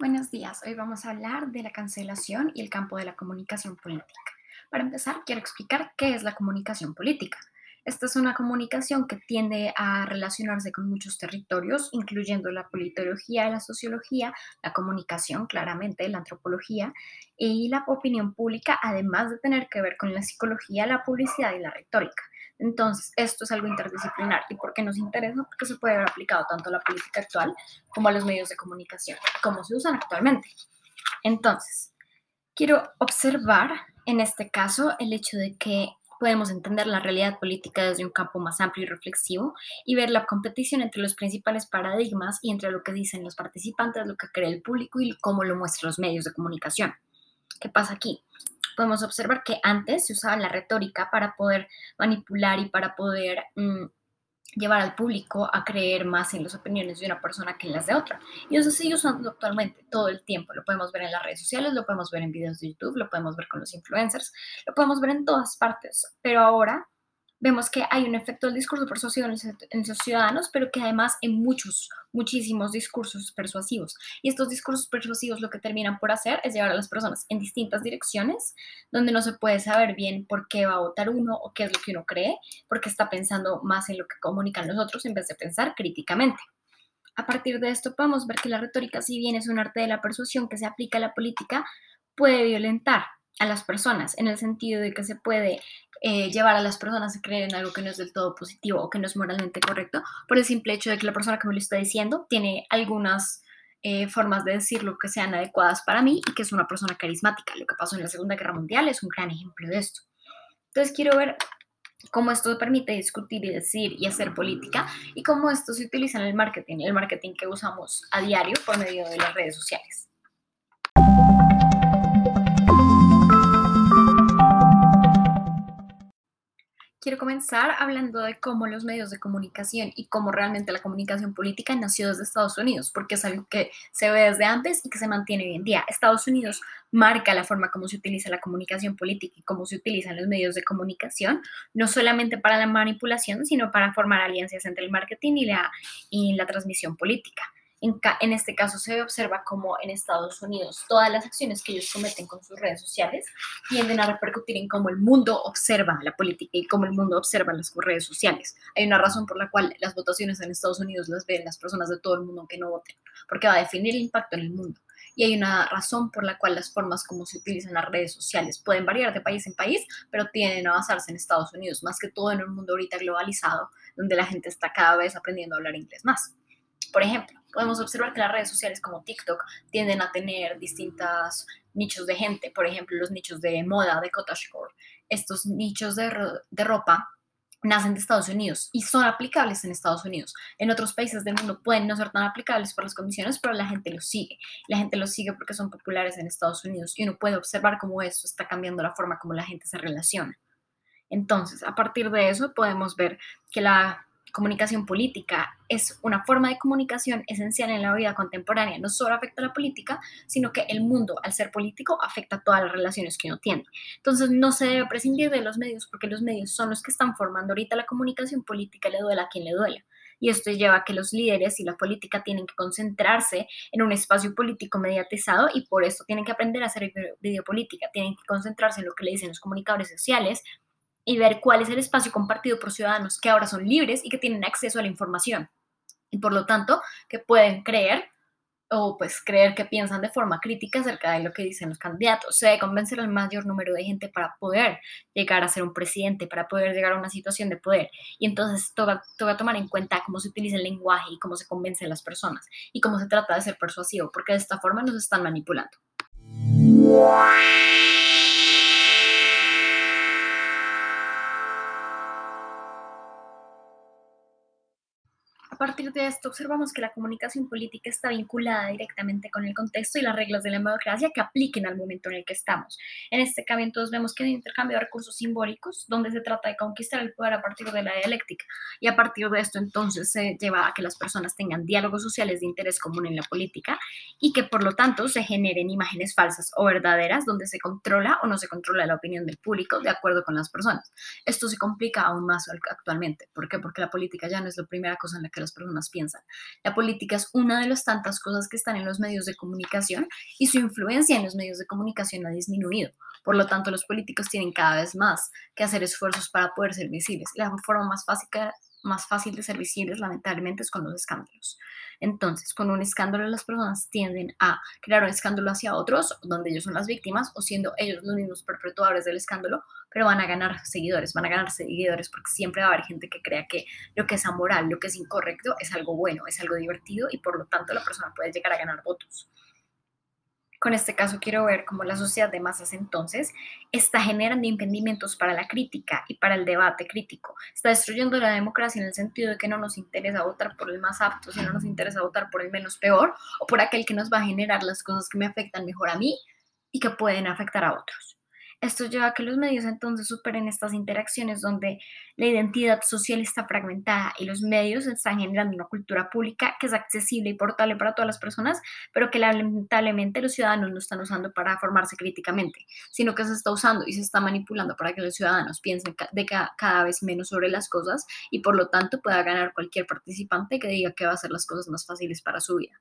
Buenos días, hoy vamos a hablar de la cancelación y el campo de la comunicación política. Para empezar, quiero explicar qué es la comunicación política. Esta es una comunicación que tiende a relacionarse con muchos territorios, incluyendo la politología, la sociología, la comunicación, claramente, la antropología y la opinión pública, además de tener que ver con la psicología, la publicidad y la retórica. Entonces, esto es algo interdisciplinar y por qué nos interesa, porque se puede ver aplicado tanto a la política actual como a los medios de comunicación, como se usan actualmente. Entonces, quiero observar en este caso el hecho de que podemos entender la realidad política desde un campo más amplio y reflexivo y ver la competición entre los principales paradigmas y entre lo que dicen los participantes, lo que cree el público y cómo lo muestran los medios de comunicación. ¿Qué pasa aquí? Podemos observar que antes se usaba la retórica para poder manipular y para poder mm, llevar al público a creer más en las opiniones de una persona que en las de otra. Y eso sigue usando actualmente todo el tiempo. Lo podemos ver en las redes sociales, lo podemos ver en videos de YouTube, lo podemos ver con los influencers, lo podemos ver en todas partes. Pero ahora vemos que hay un efecto del discurso persuasivo en los ciudadanos, pero que además en muchos, muchísimos discursos persuasivos. Y estos discursos persuasivos lo que terminan por hacer es llevar a las personas en distintas direcciones, donde no se puede saber bien por qué va a votar uno o qué es lo que uno cree, porque está pensando más en lo que comunican los otros en vez de pensar críticamente. A partir de esto podemos ver que la retórica, si bien es un arte de la persuasión que se aplica a la política, puede violentar a las personas, en el sentido de que se puede eh, llevar a las personas a creer en algo que no es del todo positivo o que no es moralmente correcto, por el simple hecho de que la persona que me lo está diciendo tiene algunas eh, formas de decirlo que sean adecuadas para mí y que es una persona carismática. Lo que pasó en la Segunda Guerra Mundial es un gran ejemplo de esto. Entonces quiero ver cómo esto permite discutir y decir y hacer política y cómo esto se utiliza en el marketing, el marketing que usamos a diario por medio de las redes sociales. Quiero comenzar hablando de cómo los medios de comunicación y cómo realmente la comunicación política nació desde Estados Unidos, porque es algo que se ve desde antes y que se mantiene hoy en día. Estados Unidos marca la forma como se utiliza la comunicación política y cómo se utilizan los medios de comunicación, no solamente para la manipulación, sino para formar alianzas entre el marketing y la, y la transmisión política. En, este caso se observa como en Estados Unidos todas las acciones que ellos cometen con sus redes sociales tienden a repercutir en cómo el mundo observa la política y cómo el mundo observa las redes sociales. Hay una razón por la cual las votaciones en Estados Unidos las ven las personas de todo el mundo que no voten, porque va a definir el impacto en el mundo. Y hay una razón por la cual las formas como se utilizan las redes sociales pueden variar de país en país, pero tienden a basarse en Estados Unidos, más que todo en un mundo ahorita globalizado, donde la gente está cada vez aprendiendo a hablar inglés más. Por ejemplo, podemos observar que las redes sociales como TikTok tienden a tener distintos nichos de gente, por ejemplo, los nichos de moda, de cottagecore. Estos nichos de, de ropa nacen de Estados Unidos y son aplicables en Estados Unidos. En otros países del mundo pueden no ser tan aplicables por las condiciones, pero la gente los sigue. La gente los sigue porque son populares en Estados Unidos y uno puede observar cómo eso está cambiando la forma como la gente se relaciona. Entonces, a partir de eso podemos ver que la comunicación política es una forma de comunicación esencial en la vida contemporánea. No solo afecta a la política, sino que el mundo, al ser político, afecta a todas las relaciones que uno tiene. Entonces, no se debe prescindir de los medios porque los medios son los que están formando ahorita la comunicación política, le duela a quien le duela. Y esto lleva a que los líderes y la política tienen que concentrarse en un espacio político mediatizado y por eso tienen que aprender a hacer videopolítica, tienen que concentrarse en lo que le dicen los comunicadores sociales, y ver cuál es el espacio compartido por ciudadanos que ahora son libres y que tienen acceso a la información. Y por lo tanto, que pueden creer o pues creer que piensan de forma crítica acerca de lo que dicen los candidatos. Se debe convencer al mayor número de gente para poder llegar a ser un presidente, para poder llegar a una situación de poder. Y entonces toca, toca tomar en cuenta cómo se utiliza el lenguaje y cómo se convence a las personas y cómo se trata de ser persuasivo, porque de esta forma nos están manipulando. Partir de esto observamos que la comunicación política está vinculada directamente con el contexto y las reglas de la democracia que apliquen al momento en el que estamos. En este cambio entonces vemos que hay un intercambio de recursos simbólicos donde se trata de conquistar el poder a partir de la dialéctica y a partir de esto entonces se lleva a que las personas tengan diálogos sociales de interés común en la política y que por lo tanto se generen imágenes falsas o verdaderas donde se controla o no se controla la opinión del público de acuerdo con las personas. Esto se complica aún más actualmente. ¿Por qué? Porque la política ya no es la primera cosa en la que las las personas piensan. La política es una de las tantas cosas que están en los medios de comunicación y su influencia en los medios de comunicación ha disminuido. Por lo tanto, los políticos tienen cada vez más que hacer esfuerzos para poder ser visibles. La forma más fácil, más fácil de ser visibles, lamentablemente, es con los escándalos. Entonces, con un escándalo las personas tienden a crear un escándalo hacia otros, donde ellos son las víctimas, o siendo ellos los mismos perpetuadores del escándalo, pero van a ganar seguidores, van a ganar seguidores porque siempre va a haber gente que crea que lo que es amoral, lo que es incorrecto, es algo bueno, es algo divertido y por lo tanto la persona puede llegar a ganar votos. Con este caso quiero ver cómo la sociedad de masas entonces está generando impedimentos para la crítica y para el debate crítico. Está destruyendo la democracia en el sentido de que no nos interesa votar por el más apto, sino nos interesa votar por el menos peor o por aquel que nos va a generar las cosas que me afectan mejor a mí y que pueden afectar a otros. Esto lleva a que los medios entonces superen estas interacciones donde la identidad social está fragmentada y los medios están generando una cultura pública que es accesible y portable para todas las personas, pero que lamentablemente los ciudadanos no están usando para formarse críticamente, sino que se está usando y se está manipulando para que los ciudadanos piensen de cada vez menos sobre las cosas y por lo tanto pueda ganar cualquier participante que diga que va a hacer las cosas más fáciles para su vida.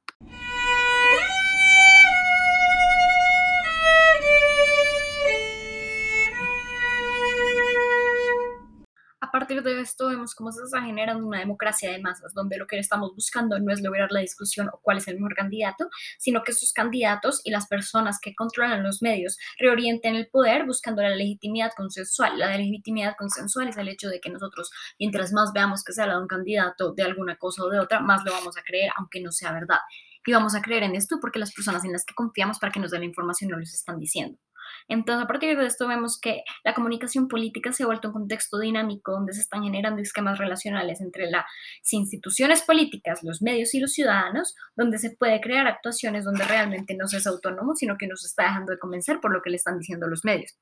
Partir de esto vemos cómo se está generando una democracia de masas, donde lo que estamos buscando no es lograr la discusión o cuál es el mejor candidato, sino que esos candidatos y las personas que controlan los medios reorienten el poder buscando la legitimidad consensual. La legitimidad consensual es el hecho de que nosotros, mientras más veamos que se habla de un candidato de alguna cosa o de otra, más lo vamos a creer, aunque no sea verdad. Y vamos a creer en esto porque las personas en las que confiamos para que nos den la información no les están diciendo. Entonces, a partir de esto vemos que la comunicación política se ha vuelto un contexto dinámico donde se están generando esquemas relacionales entre las instituciones políticas, los medios y los ciudadanos, donde se puede crear actuaciones donde realmente no se es autónomo, sino que nos está dejando de convencer por lo que le están diciendo los medios.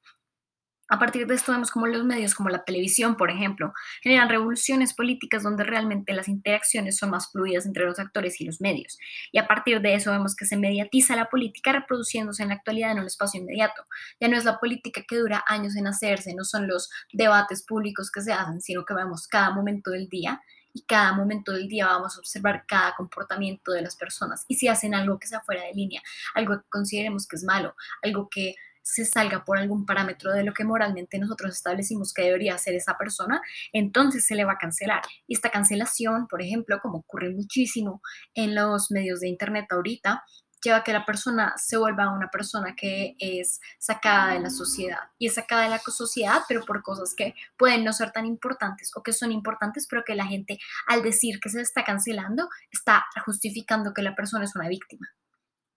A partir de esto vemos como los medios, como la televisión, por ejemplo, generan revoluciones políticas donde realmente las interacciones son más fluidas entre los actores y los medios. Y a partir de eso vemos que se mediatiza la política reproduciéndose en la actualidad en un espacio inmediato. Ya no es la política que dura años en hacerse, no son los debates públicos que se hacen, sino que vemos cada momento del día y cada momento del día vamos a observar cada comportamiento de las personas. Y si hacen algo que sea fuera de línea, algo que consideremos que es malo, algo que se salga por algún parámetro de lo que moralmente nosotros establecimos que debería ser esa persona, entonces se le va a cancelar. Y esta cancelación, por ejemplo, como ocurre muchísimo en los medios de Internet ahorita, lleva a que la persona se vuelva una persona que es sacada de la sociedad. Y es sacada de la sociedad, pero por cosas que pueden no ser tan importantes o que son importantes, pero que la gente al decir que se está cancelando está justificando que la persona es una víctima.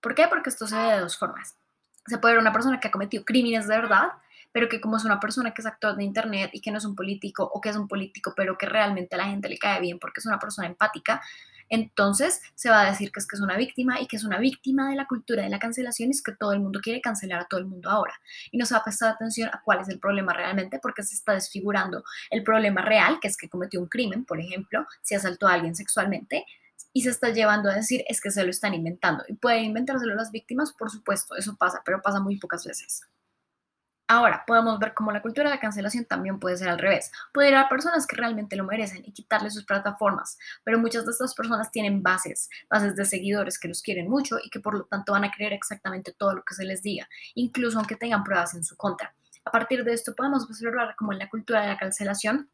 ¿Por qué? Porque esto se ve de dos formas se puede ver una persona que ha cometido crímenes de verdad, pero que como es una persona que es actor de internet y que no es un político o que es un político, pero que realmente a la gente le cae bien porque es una persona empática, entonces se va a decir que es que es una víctima y que es una víctima de la cultura de la cancelación y es que todo el mundo quiere cancelar a todo el mundo ahora. Y no se va a prestar atención a cuál es el problema realmente porque se está desfigurando el problema real, que es que cometió un crimen, por ejemplo, si asaltó a alguien sexualmente, y se está llevando a decir es que se lo están inventando. Y pueden inventárselo las víctimas, por supuesto, eso pasa, pero pasa muy pocas veces. Ahora, podemos ver cómo la cultura de la cancelación también puede ser al revés. Puede ir a personas que realmente lo merecen y quitarle sus plataformas, pero muchas de estas personas tienen bases, bases de seguidores que los quieren mucho y que por lo tanto van a creer exactamente todo lo que se les diga, incluso aunque tengan pruebas en su contra. A partir de esto podemos observar cómo en la cultura de la cancelación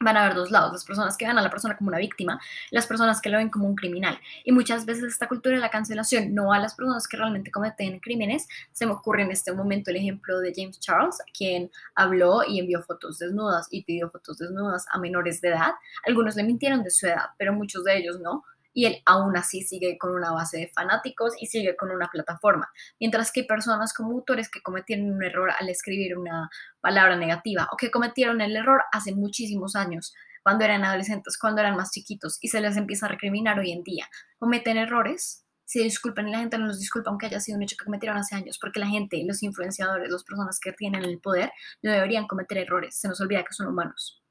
van a haber dos lados, las personas que ven a la persona como una víctima, las personas que lo ven como un criminal. Y muchas veces esta cultura de la cancelación no a las personas que realmente cometen crímenes. Se me ocurre en este momento el ejemplo de James Charles, quien habló y envió fotos desnudas y pidió fotos desnudas a menores de edad. Algunos le mintieron de su edad, pero muchos de ellos no y él aún así sigue con una base de fanáticos y sigue con una plataforma. Mientras que hay personas como autores que cometieron un error al escribir una palabra negativa o que cometieron el error hace muchísimos años, cuando eran adolescentes, cuando eran más chiquitos y se les empieza a recriminar hoy en día. Cometen errores, se disculpan y la gente no los disculpa aunque haya sido un hecho que cometieron hace años, porque la gente, los influenciadores, las personas que tienen el poder, no deberían cometer errores, se nos olvida que son humanos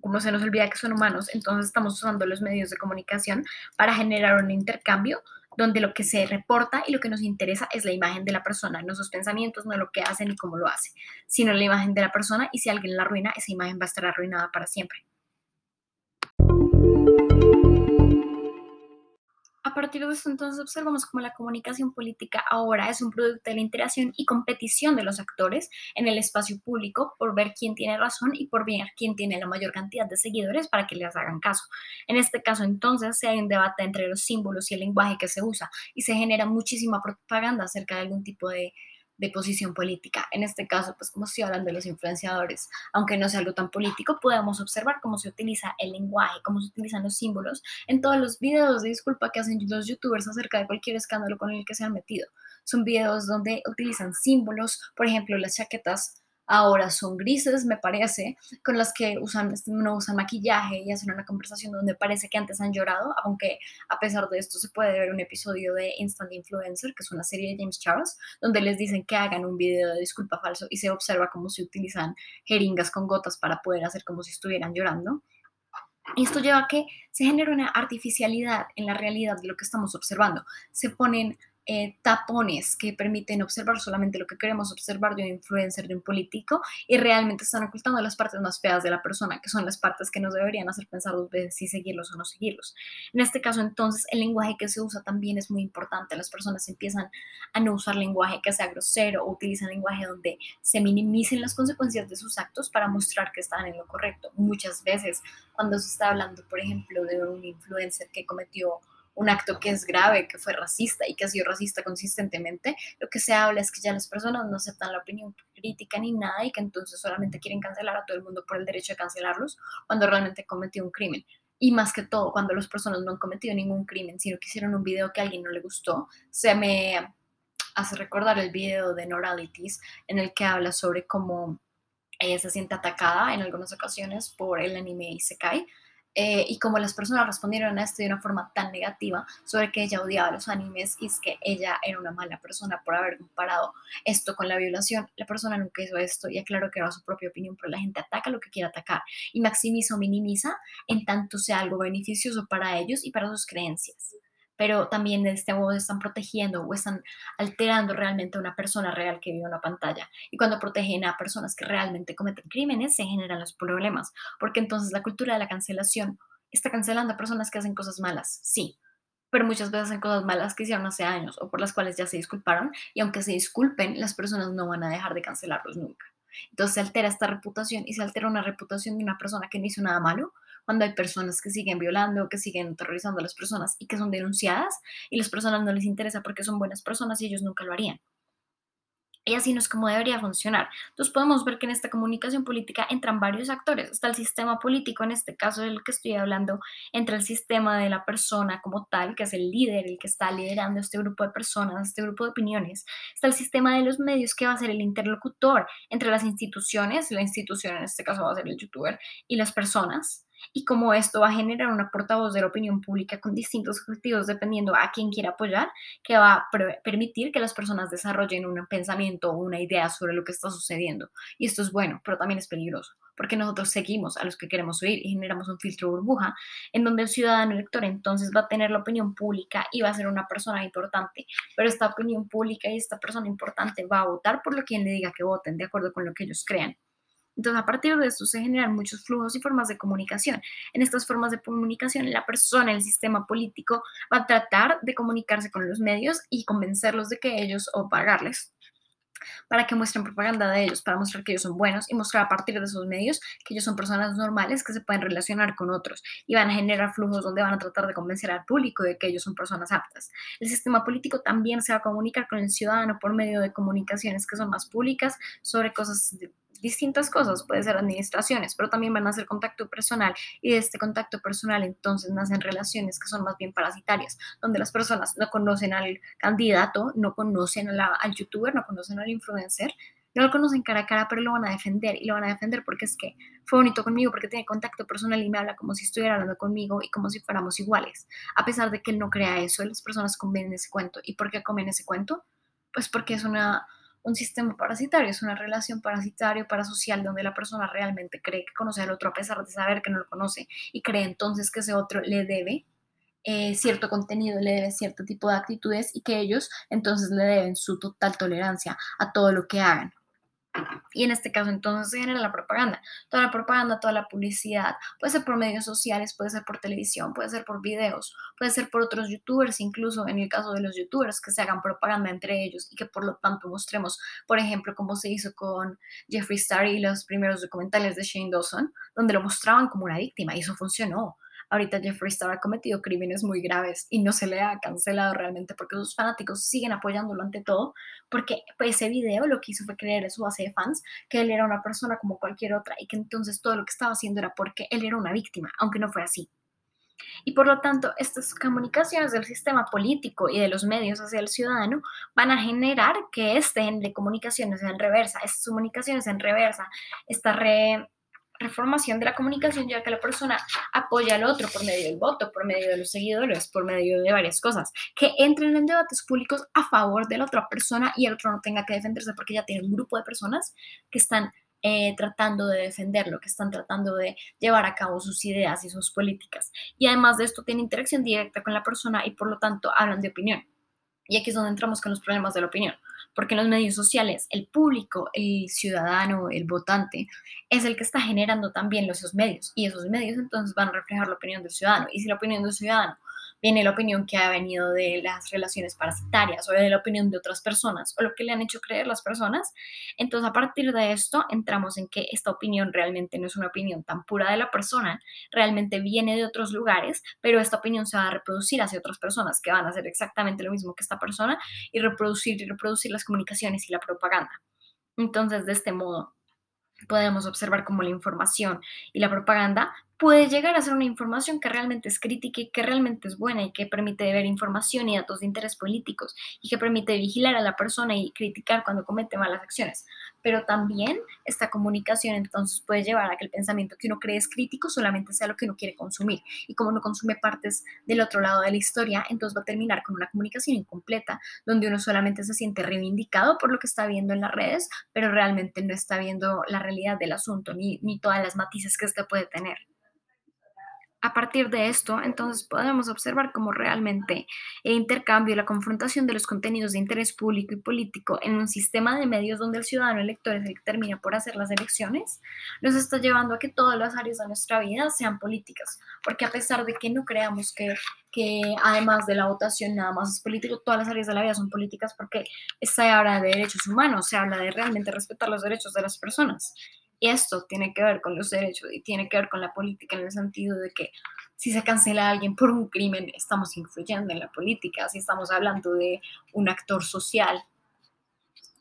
como se nos olvida que son humanos, entonces estamos usando los medios de comunicación para generar un intercambio donde lo que se reporta y lo que nos interesa es la imagen de la persona, no sus pensamientos, no lo que hacen ni cómo lo hace, sino la imagen de la persona y si alguien la arruina, esa imagen va a estar arruinada para siempre. A partir de esto, entonces, observamos cómo la comunicación política ahora es un producto de la interacción y competición de los actores en el espacio público por ver quién tiene razón y por ver quién tiene la mayor cantidad de seguidores para que les hagan caso. En este caso, entonces, se hay un debate entre los símbolos y el lenguaje que se usa y se genera muchísima propaganda acerca de algún tipo de de posición política. En este caso, pues como estoy hablando de los influenciadores, aunque no sea algo tan político, podemos observar cómo se utiliza el lenguaje, cómo se utilizan los símbolos en todos los videos de disculpa que hacen los youtubers acerca de cualquier escándalo con el que se han metido. Son videos donde utilizan símbolos, por ejemplo, las chaquetas ahora son grises, me parece, con las que usan, no usan maquillaje y hacen una conversación donde parece que antes han llorado, aunque a pesar de esto se puede ver un episodio de Instant Influencer, que es una serie de James Charles, donde les dicen que hagan un video de disculpa falso y se observa cómo se utilizan jeringas con gotas para poder hacer como si estuvieran llorando. Esto lleva a que se genere una artificialidad en la realidad de lo que estamos observando. Se ponen eh, tapones que permiten observar solamente lo que queremos observar de un influencer, de un político, y realmente están ocultando las partes más feas de la persona, que son las partes que nos deberían hacer pensar dos veces si seguirlos o no seguirlos. En este caso, entonces, el lenguaje que se usa también es muy importante. Las personas empiezan a no usar lenguaje que sea grosero o utilizan lenguaje donde se minimicen las consecuencias de sus actos para mostrar que están en lo correcto. Muchas veces, cuando se está hablando, por ejemplo, de un influencer que cometió un acto que es grave, que fue racista y que ha sido racista consistentemente, lo que se habla es que ya las personas no aceptan la opinión crítica ni nada y que entonces solamente quieren cancelar a todo el mundo por el derecho de cancelarlos cuando realmente cometió un crimen. Y más que todo, cuando las personas no han cometido ningún crimen, sino que hicieron un video que a alguien no le gustó, se me hace recordar el video de Noralities en el que habla sobre cómo ella se siente atacada en algunas ocasiones por el anime Isekai, eh, y como las personas respondieron a esto de una forma tan negativa sobre que ella odiaba los animes y es que ella era una mala persona por haber comparado esto con la violación, la persona nunca hizo esto y aclaró que era su propia opinión, pero la gente ataca lo que quiere atacar y maximiza o minimiza en tanto sea algo beneficioso para ellos y para sus creencias pero también de este modo están protegiendo o están alterando realmente a una persona real que vive en una pantalla. Y cuando protegen a personas que realmente cometen crímenes, se generan los problemas, porque entonces la cultura de la cancelación está cancelando a personas que hacen cosas malas, sí, pero muchas veces hacen cosas malas que hicieron hace años o por las cuales ya se disculparon, y aunque se disculpen, las personas no van a dejar de cancelarlos nunca. Entonces se altera esta reputación y se altera una reputación de una persona que no hizo nada malo, cuando hay personas que siguen violando, que siguen terrorizando a las personas y que son denunciadas y las personas no les interesa porque son buenas personas y ellos nunca lo harían. Y así no es como debería funcionar. Entonces podemos ver que en esta comunicación política entran varios actores. Está el sistema político, en este caso del que estoy hablando, entra el sistema de la persona como tal, que es el líder, el que está liderando este grupo de personas, este grupo de opiniones. Está el sistema de los medios, que va a ser el interlocutor entre las instituciones, la institución en este caso va a ser el youtuber, y las personas y cómo esto va a generar una portavoz de la opinión pública con distintos objetivos dependiendo a quién quiera apoyar, que va a permitir que las personas desarrollen un pensamiento o una idea sobre lo que está sucediendo. Y esto es bueno, pero también es peligroso, porque nosotros seguimos a los que queremos oír y generamos un filtro burbuja en donde el ciudadano elector entonces va a tener la opinión pública y va a ser una persona importante, pero esta opinión pública y esta persona importante va a votar por lo que le diga que voten, de acuerdo con lo que ellos crean. Entonces, a partir de esto se generan muchos flujos y formas de comunicación. En estas formas de comunicación, la persona, el sistema político, va a tratar de comunicarse con los medios y convencerlos de que ellos o pagarles para que muestren propaganda de ellos, para mostrar que ellos son buenos y mostrar a partir de esos medios que ellos son personas normales que se pueden relacionar con otros y van a generar flujos donde van a tratar de convencer al público de que ellos son personas aptas. El sistema político también se va a comunicar con el ciudadano por medio de comunicaciones que son más públicas sobre cosas distintas cosas, puede ser administraciones, pero también van a ser contacto personal y de este contacto personal entonces nacen relaciones que son más bien parasitarias, donde las personas no conocen al candidato, no conocen al youtuber, no conocen al influencer, no lo conocen cara a cara, pero lo van a defender y lo van a defender porque es que fue bonito conmigo, porque tiene contacto personal y me habla como si estuviera hablando conmigo y como si fuéramos iguales, a pesar de que él no crea eso, las personas convienen ese cuento. ¿Y por qué comen ese cuento? Pues porque es una un sistema parasitario, es una relación parasitario parasocial donde la persona realmente cree que conoce al otro a pesar de saber que no lo conoce y cree entonces que ese otro le debe eh, cierto contenido, le debe cierto tipo de actitudes y que ellos entonces le deben su total tolerancia a todo lo que hagan. Y en este caso entonces se genera la propaganda. Toda la propaganda, toda la publicidad, puede ser por medios sociales, puede ser por televisión, puede ser por videos, puede ser por otros youtubers, incluso en el caso de los youtubers, que se hagan propaganda entre ellos y que por lo tanto mostremos, por ejemplo, como se hizo con Jeffree Star y los primeros documentales de Shane Dawson, donde lo mostraban como una víctima y eso funcionó. Ahorita Jeffree Star ha cometido crímenes muy graves y no se le ha cancelado realmente porque sus fanáticos siguen apoyándolo ante todo, porque pues, ese video lo que hizo fue creer en su base de fans que él era una persona como cualquier otra y que entonces todo lo que estaba haciendo era porque él era una víctima, aunque no fue así. Y por lo tanto, estas comunicaciones del sistema político y de los medios hacia el ciudadano van a generar que este de comunicaciones en reversa, estas comunicaciones en reversa, esta re, reformación de la comunicación, ya que la persona apoya al otro por medio del voto, por medio de los seguidores, por medio de varias cosas, que entren en debates públicos a favor de la otra persona y el otro no tenga que defenderse porque ya tiene un grupo de personas que están eh, tratando de defenderlo, que están tratando de llevar a cabo sus ideas y sus políticas. Y además de esto, tiene interacción directa con la persona y por lo tanto hablan de opinión. Y aquí es donde entramos con los problemas de la opinión porque en los medios sociales el público, el ciudadano, el votante, es el que está generando también esos medios y esos medios entonces van a reflejar la opinión del ciudadano. Y si la opinión del ciudadano viene la opinión que ha venido de las relaciones parasitarias o de la opinión de otras personas o lo que le han hecho creer las personas. Entonces, a partir de esto, entramos en que esta opinión realmente no es una opinión tan pura de la persona, realmente viene de otros lugares, pero esta opinión se va a reproducir hacia otras personas que van a hacer exactamente lo mismo que esta persona y reproducir y reproducir las comunicaciones y la propaganda. Entonces, de este modo, podemos observar cómo la información y la propaganda puede llegar a ser una información que realmente es crítica y que realmente es buena y que permite ver información y datos de interés políticos y que permite vigilar a la persona y criticar cuando comete malas acciones. Pero también esta comunicación entonces puede llevar a que el pensamiento que uno cree es crítico solamente sea lo que uno quiere consumir. Y como uno consume partes del otro lado de la historia, entonces va a terminar con una comunicación incompleta, donde uno solamente se siente reivindicado por lo que está viendo en las redes, pero realmente no está viendo la realidad del asunto ni, ni todas las matices que este puede tener. A partir de esto, entonces podemos observar cómo realmente el intercambio y la confrontación de los contenidos de interés público y político en un sistema de medios donde el ciudadano elector es el que termina por hacer las elecciones, nos está llevando a que todas las áreas de nuestra vida sean políticas, porque a pesar de que no creamos que, que además de la votación nada más es político, todas las áreas de la vida son políticas porque se habla de derechos humanos, se habla de realmente respetar los derechos de las personas. Y esto tiene que ver con los derechos y tiene que ver con la política en el sentido de que si se cancela a alguien por un crimen, estamos influyendo en la política, si estamos hablando de un actor social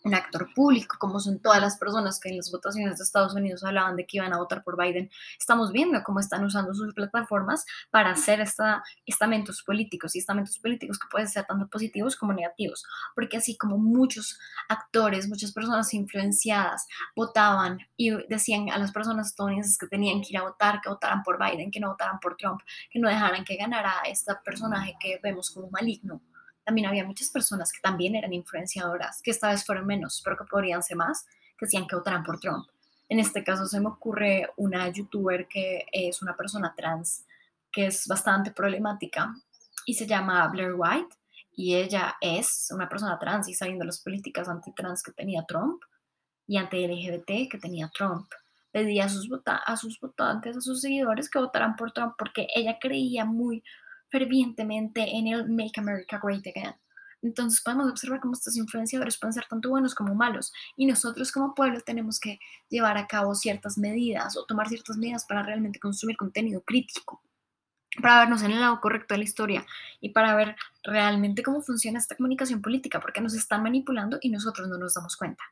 un actor público, como son todas las personas que en las votaciones de Estados Unidos hablaban de que iban a votar por Biden, estamos viendo cómo están usando sus plataformas para hacer esta, estamentos políticos y estamentos políticos que pueden ser tanto positivos como negativos, porque así como muchos actores, muchas personas influenciadas votaban y decían a las personas estadounidenses que tenían que ir a votar, que votaran por Biden, que no votaran por Trump, que no dejaran que ganara este personaje que vemos como maligno también había muchas personas que también eran influenciadoras, que esta vez fueron menos, pero que podrían ser más, que decían que votaran por Trump. En este caso se me ocurre una youtuber que es una persona trans, que es bastante problemática y se llama Blair White y ella es una persona trans y sabiendo las políticas anti-trans que tenía Trump y anti-LGBT que tenía Trump. Pedía a sus, a sus votantes, a sus seguidores que votaran por Trump porque ella creía muy fervientemente en el Make America Great Again. Entonces podemos observar cómo estos influenciadores pueden ser tanto buenos como malos y nosotros como pueblo tenemos que llevar a cabo ciertas medidas o tomar ciertas medidas para realmente consumir contenido crítico, para vernos en el lado correcto de la historia y para ver realmente cómo funciona esta comunicación política, porque nos están manipulando y nosotros no nos damos cuenta.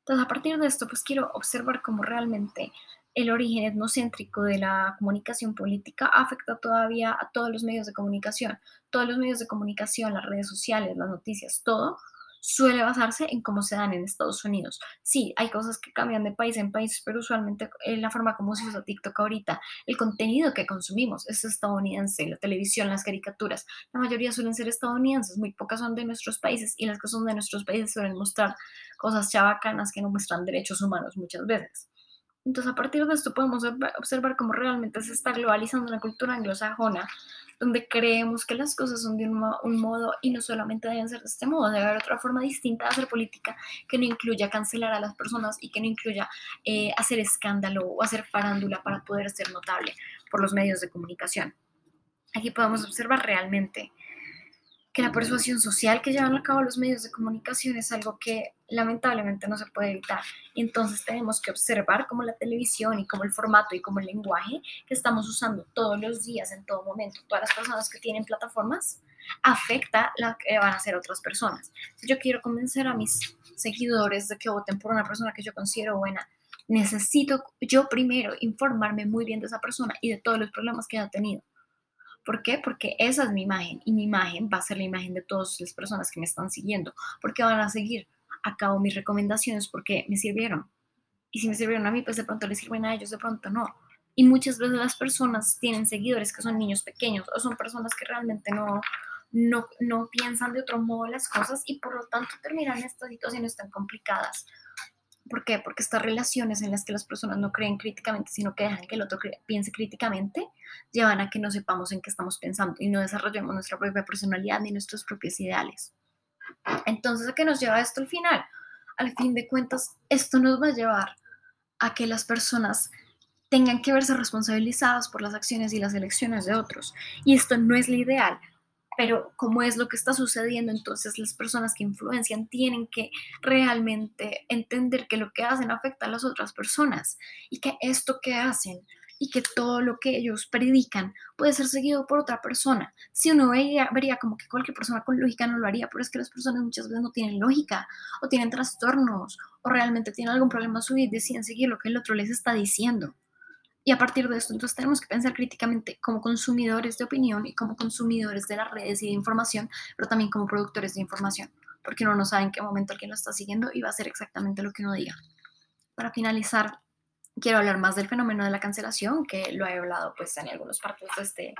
Entonces, a partir de esto, pues quiero observar cómo realmente el origen etnocéntrico de la comunicación política afecta todavía a todos los medios de comunicación. Todos los medios de comunicación, las redes sociales, las noticias, todo suele basarse en cómo se dan en Estados Unidos. Sí, hay cosas que cambian de país en país, pero usualmente eh, la forma como se usa TikTok ahorita, el contenido que consumimos es estadounidense, la televisión, las caricaturas, la mayoría suelen ser estadounidenses, muy pocas son de nuestros países y las que son de nuestros países suelen mostrar cosas chabacanas que no muestran derechos humanos muchas veces. Entonces, a partir de esto podemos observar cómo realmente se está globalizando la cultura anglosajona donde creemos que las cosas son de un, un, modo y no solamente deben ser de este modo, debe haber otra forma distinta de hacer política que no incluya cancelar a las personas y que no incluya eh, hacer escándalo o hacer farándula para poder ser notable por los medios de comunicación. Aquí podemos observar realmente que la persuasión social que llevan a cabo los medios de comunicación es algo que lamentablemente no se puede evitar. Entonces tenemos que observar cómo la televisión y cómo el formato y cómo el lenguaje que estamos usando todos los días, en todo momento, todas las personas que tienen plataformas, afecta lo que van a hacer otras personas. Si yo quiero convencer a mis seguidores de que voten por una persona que yo considero buena, necesito yo primero informarme muy bien de esa persona y de todos los problemas que ha tenido ¿Por qué? Porque esa es mi imagen y mi imagen va a ser la imagen de todas las personas que me están siguiendo, porque van a seguir a cabo mis recomendaciones porque me sirvieron. Y si me sirvieron a mí, pues de pronto les sirven a ellos, de pronto no. Y muchas veces las personas tienen seguidores que son niños pequeños o son personas que realmente no, no, no piensan de otro modo las cosas y por lo tanto terminan estas situaciones tan complicadas ¿Por qué? Porque estas relaciones en las que las personas no creen críticamente, sino que dejan que el otro piense críticamente, llevan a que no sepamos en qué estamos pensando y no desarrollemos nuestra propia personalidad ni nuestros propios ideales. Entonces, ¿a qué nos lleva esto al final? Al fin de cuentas, esto nos va a llevar a que las personas tengan que verse responsabilizadas por las acciones y las elecciones de otros. Y esto no es lo ideal, pero como es lo que está sucediendo, entonces las personas que influencian tienen que realmente entender que lo que hacen afecta a las otras personas y que esto que hacen y que todo lo que ellos predican puede ser seguido por otra persona. Si uno veía, vería como que cualquier persona con lógica no lo haría, pero es que las personas muchas veces no tienen lógica o tienen trastornos o realmente tienen algún problema en su vida y deciden seguir lo que el otro les está diciendo. Y a partir de esto, entonces tenemos que pensar críticamente como consumidores de opinión y como consumidores de las redes y de información, pero también como productores de información, porque uno no sabe en qué momento alguien lo está siguiendo y va a hacer exactamente lo que uno diga. Para finalizar, quiero hablar más del fenómeno de la cancelación, que lo he hablado pues en algunos partes de este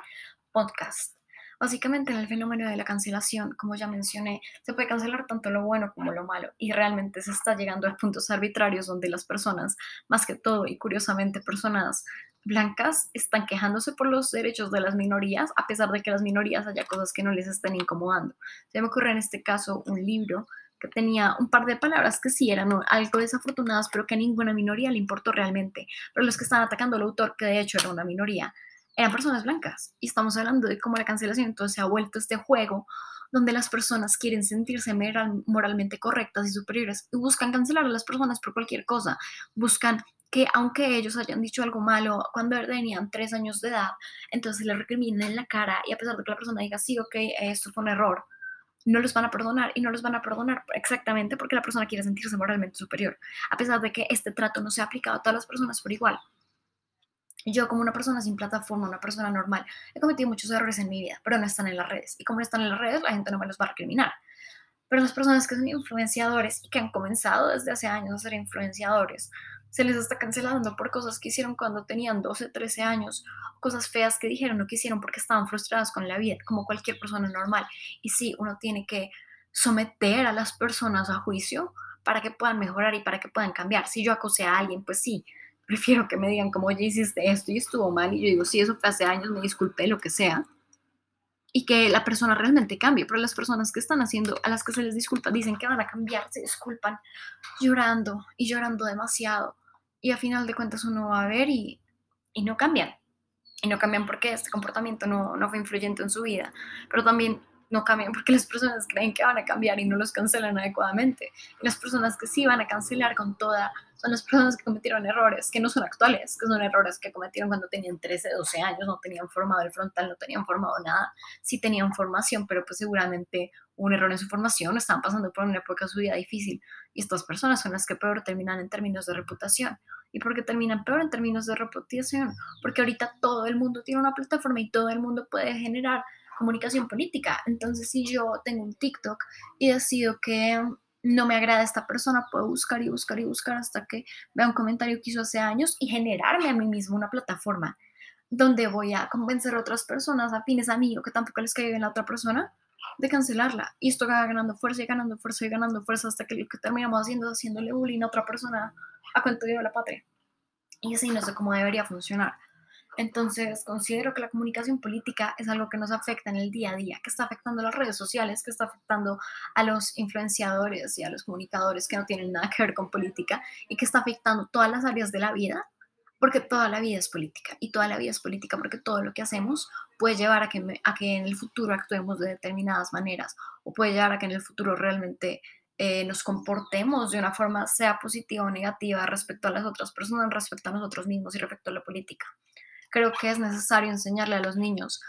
podcast. Básicamente en el fenómeno de la cancelación, como ya mencioné, se puede cancelar tanto lo bueno como lo malo y realmente se está llegando a puntos arbitrarios donde las personas, más que todo y curiosamente personas blancas, están quejándose por los derechos de las minorías, a pesar de que las minorías haya cosas que no les estén incomodando. Se me ocurre en este caso un libro que tenía un par de palabras que sí eran algo desafortunadas, pero que a ninguna minoría le importó realmente. Pero los que están atacando al autor, que de hecho era una minoría, eran personas blancas. Y estamos hablando de cómo la cancelación entonces se ha vuelto este juego donde las personas quieren sentirse moralmente correctas y superiores y buscan cancelar a las personas por cualquier cosa. Buscan que aunque ellos hayan dicho algo malo cuando tenían tres años de edad, entonces le recriminen en la cara y a pesar de que la persona diga, sí, ok, esto fue un error, no los van a perdonar y no los van a perdonar exactamente porque la persona quiere sentirse moralmente superior, a pesar de que este trato no se ha aplicado a todas las personas por igual. Yo como una persona sin plataforma, una persona normal, he cometido muchos errores en mi vida, pero no están en las redes. Y como no están en las redes, la gente no me los va a recriminar. Pero las personas que son influenciadores y que han comenzado desde hace años a ser influenciadores, se les está cancelando por cosas que hicieron cuando tenían 12, 13 años, cosas feas que dijeron o que hicieron porque estaban frustradas con la vida, como cualquier persona normal. Y sí, uno tiene que someter a las personas a juicio para que puedan mejorar y para que puedan cambiar. Si yo acosé a alguien, pues sí, prefiero que me digan como, oye, hiciste esto y estuvo mal, y yo digo, sí, eso fue hace años, me disculpé, lo que sea, y que la persona realmente cambie, pero las personas que están haciendo, a las que se les disculpa, dicen que van a cambiar, se disculpan llorando y llorando demasiado, y a final de cuentas uno va a ver y, y no cambian, y no cambian porque este comportamiento no, no fue influyente en su vida, pero también no cambian porque las personas creen que van a cambiar y no los cancelan adecuadamente. Las personas que sí van a cancelar con toda son las personas que cometieron errores que no son actuales, que son errores que cometieron cuando tenían 13, 12 años, no tenían formado el frontal, no tenían formado nada, sí tenían formación, pero pues seguramente un error en su formación, estaban pasando por una época de su vida difícil y estas personas son las que peor terminan en términos de reputación. ¿Y por qué terminan peor en términos de reputación? Porque ahorita todo el mundo tiene una plataforma y todo el mundo puede generar comunicación política. Entonces, si yo tengo un TikTok y decido que no me agrada esta persona, puedo buscar y buscar y buscar hasta que vea un comentario que hizo hace años y generarme a mí mismo una plataforma donde voy a convencer a otras personas afines a mí o que tampoco les caiga en la otra persona de cancelarla. Y esto va ganando fuerza y ganando fuerza y ganando fuerza hasta que lo que terminamos haciendo es haciéndole bullying a otra persona a cuento de la patria. Y así no sé cómo debería funcionar. Entonces, considero que la comunicación política es algo que nos afecta en el día a día, que está afectando a las redes sociales, que está afectando a los influenciadores y a los comunicadores que no tienen nada que ver con política y que está afectando todas las áreas de la vida, porque toda la vida es política y toda la vida es política porque todo lo que hacemos puede llevar a que, en el futuro actuemos de determinadas maneras o puede llevar a que en el futuro realmente eh, nos comportemos de una forma sea positiva o negativa respecto a las otras personas, respecto a nosotros mismos y respecto a la política. Creo que es necesario enseñarle a los niños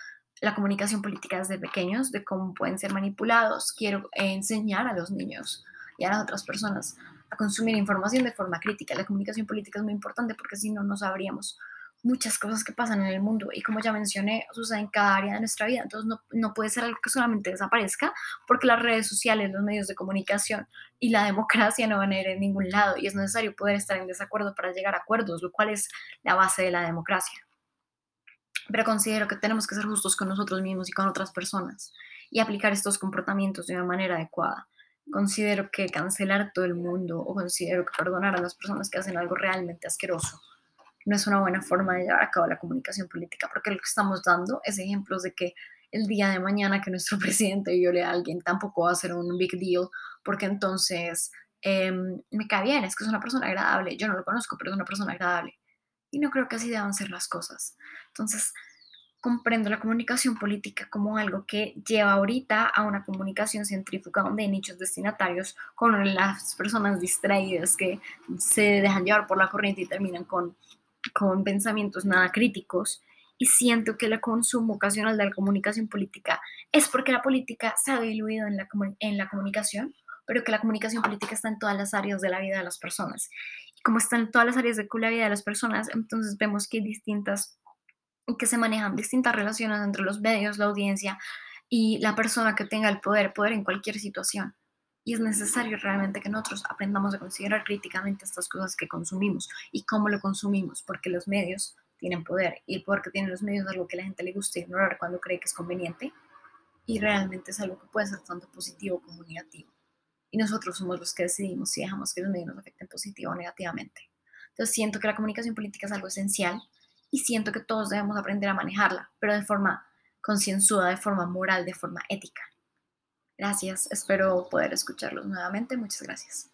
la comunicación política desde pequeños, de cómo pueden ser manipulados. Quiero enseñar a los niños y a las otras personas a consumir información de forma crítica. La comunicación política es muy importante porque si no, no sabríamos muchas cosas que pasan en el mundo y como ya mencioné, sucede en cada área de nuestra vida. Entonces no, no, puede ser algo que solamente desaparezca porque las redes sociales, los medios de comunicación y la democracia no van a ir en ningún lado y es necesario poder estar en desacuerdo para llegar a acuerdos, lo cual es la base de la democracia pero considero que tenemos que ser justos con nosotros mismos y con otras personas y aplicar estos comportamientos de una manera adecuada. Considero que cancelar todo el mundo o considero que perdonar a las personas que hacen algo realmente asqueroso no es una buena forma de llevar a cabo la comunicación política, porque lo que estamos dando es ejemplos de que el día de mañana que nuestro presidente viole a alguien tampoco va a ser un big deal, porque entonces em, me cae bien, es que es una persona agradable, yo no lo conozco, pero es una persona agradable. Y no creo que así deban ser las cosas. Entonces, comprendo la comunicación política como algo que lleva ahorita a una comunicación centrífuga donde hay nichos destinatarios con las personas distraídas que se dejan llevar por la corriente y terminan con, con pensamientos nada críticos. Y siento que el consumo ocasional de la comunicación política es porque la política se ha diluido en la, en la comunicación, pero que la comunicación política está en todas las áreas de la vida de las personas como están todas las áreas de la vida de las personas, entonces vemos que hay distintas, que se manejan distintas relaciones entre los medios, la audiencia y la persona que tenga el poder, poder en cualquier situación. Y es necesario realmente que nosotros aprendamos a considerar críticamente estas cosas que consumimos y cómo lo consumimos, porque los medios tienen poder y el poder que tienen los medios es algo que la gente le gusta ignorar cuando cree que es conveniente y realmente es algo que puede ser tanto positivo como negativo y nosotros somos los que decidimos si dejamos que los medios nos afecten positivo o negativamente. Entonces siento que la comunicación política es algo esencial y siento que todos debemos aprender a manejarla, pero de forma concienzuda, de forma moral, de forma ética. Gracias, espero poder escucharlos nuevamente. Muchas gracias.